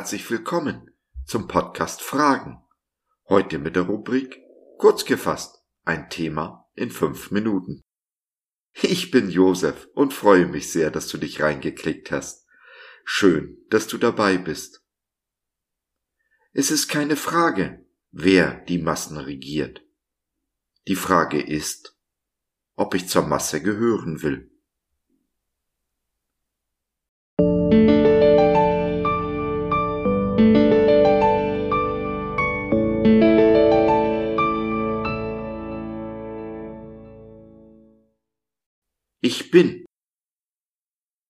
herzlich willkommen zum Podcast Fragen. Heute mit der Rubrik Kurz gefasst, ein Thema in fünf Minuten. Ich bin Josef und freue mich sehr, dass du dich reingeklickt hast. Schön, dass du dabei bist. Es ist keine Frage, wer die Massen regiert. Die Frage ist, ob ich zur Masse gehören will. Ich bin,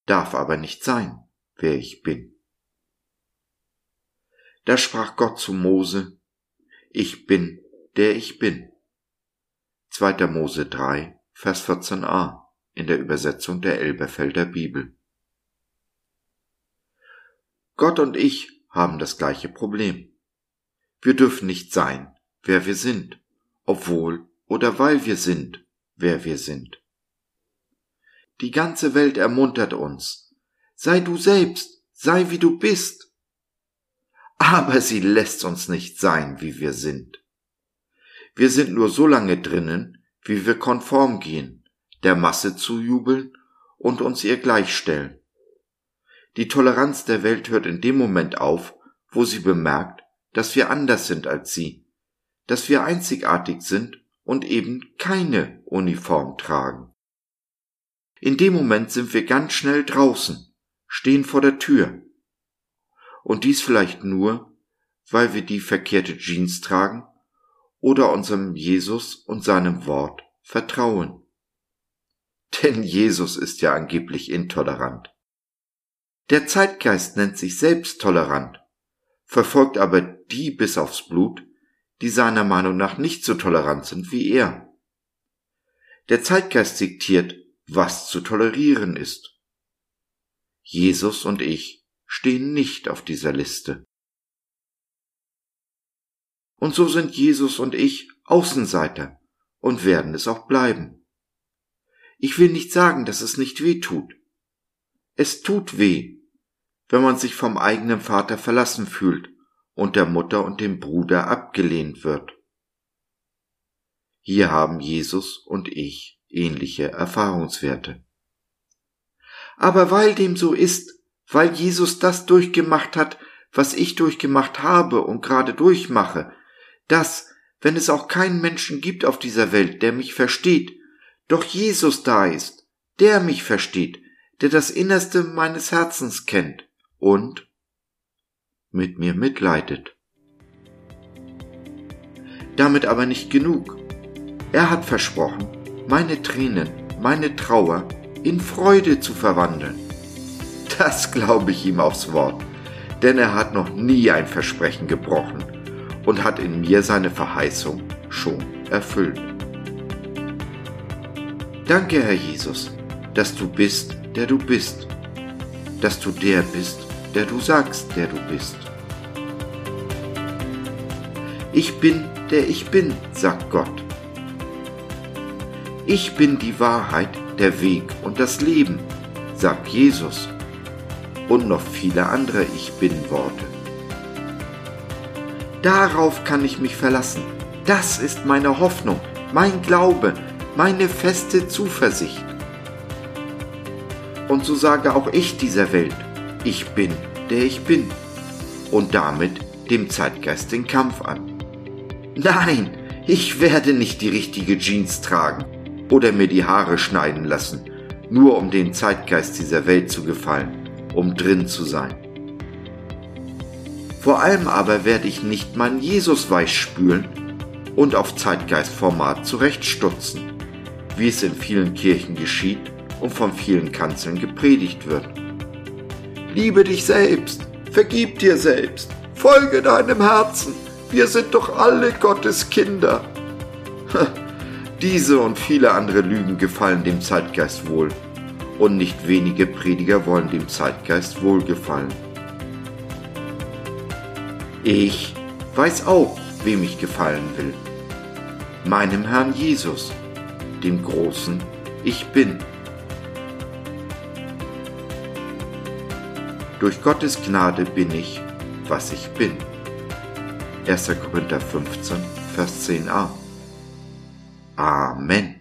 darf aber nicht sein, wer ich bin. Da sprach Gott zu Mose, ich bin, der ich bin. 2. Mose 3, Vers 14a in der Übersetzung der Elberfelder Bibel. Gott und ich haben das gleiche Problem. Wir dürfen nicht sein, wer wir sind, obwohl oder weil wir sind, wer wir sind. Die ganze Welt ermuntert uns. Sei du selbst, sei wie du bist. Aber sie lässt uns nicht sein, wie wir sind. Wir sind nur so lange drinnen, wie wir konform gehen, der Masse zujubeln und uns ihr gleichstellen. Die Toleranz der Welt hört in dem Moment auf, wo sie bemerkt, dass wir anders sind als sie, dass wir einzigartig sind und eben keine Uniform tragen. In dem Moment sind wir ganz schnell draußen, stehen vor der Tür. Und dies vielleicht nur, weil wir die verkehrte Jeans tragen oder unserem Jesus und seinem Wort vertrauen. Denn Jesus ist ja angeblich intolerant. Der Zeitgeist nennt sich selbst tolerant, verfolgt aber die bis aufs Blut, die seiner Meinung nach nicht so tolerant sind wie er. Der Zeitgeist diktiert, was zu tolerieren ist. Jesus und ich stehen nicht auf dieser Liste. Und so sind Jesus und ich Außenseiter und werden es auch bleiben. Ich will nicht sagen, dass es nicht weh tut. Es tut weh, wenn man sich vom eigenen Vater verlassen fühlt und der Mutter und dem Bruder abgelehnt wird. Hier haben Jesus und ich ähnliche Erfahrungswerte. Aber weil dem so ist, weil Jesus das durchgemacht hat, was ich durchgemacht habe und gerade durchmache, dass, wenn es auch keinen Menschen gibt auf dieser Welt, der mich versteht, doch Jesus da ist, der mich versteht, der das Innerste meines Herzens kennt und mit mir mitleidet. Damit aber nicht genug. Er hat versprochen, meine Tränen, meine Trauer in Freude zu verwandeln. Das glaube ich ihm aufs Wort, denn er hat noch nie ein Versprechen gebrochen und hat in mir seine Verheißung schon erfüllt. Danke, Herr Jesus, dass du bist, der du bist, dass du der bist, der du sagst, der du bist. Ich bin, der ich bin, sagt Gott. Ich bin die Wahrheit, der Weg und das Leben, sagt Jesus. Und noch viele andere Ich bin Worte. Darauf kann ich mich verlassen. Das ist meine Hoffnung, mein Glaube, meine feste Zuversicht. Und so sage auch ich dieser Welt, ich bin, der ich bin. Und damit dem Zeitgeist den Kampf an. Nein, ich werde nicht die richtige Jeans tragen oder mir die Haare schneiden lassen, nur um den Zeitgeist dieser Welt zu gefallen, um drin zu sein. Vor allem aber werde ich nicht meinen Jesus weich spülen und auf Zeitgeistformat zurechtstutzen, wie es in vielen Kirchen geschieht und von vielen Kanzeln gepredigt wird. Liebe dich selbst, vergib dir selbst, folge deinem Herzen, wir sind doch alle Gottes Kinder. Diese und viele andere Lügen gefallen dem Zeitgeist wohl, und nicht wenige Prediger wollen dem Zeitgeist wohlgefallen. Ich weiß auch, wem ich gefallen will. Meinem Herrn Jesus, dem großen Ich bin. Durch Gottes Gnade bin ich, was ich bin. 1. Korinther 15, Vers 10a. Amen.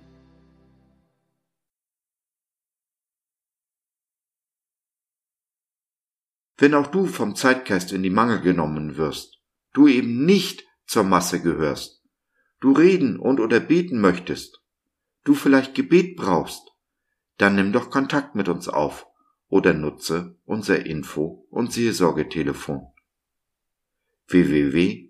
Wenn auch du vom Zeitgeist in die Mangel genommen wirst, du eben nicht zur Masse gehörst, du reden und oder beten möchtest, du vielleicht Gebet brauchst, dann nimm doch Kontakt mit uns auf oder nutze unser Info- und Seelsorgetelefon www.gott.biz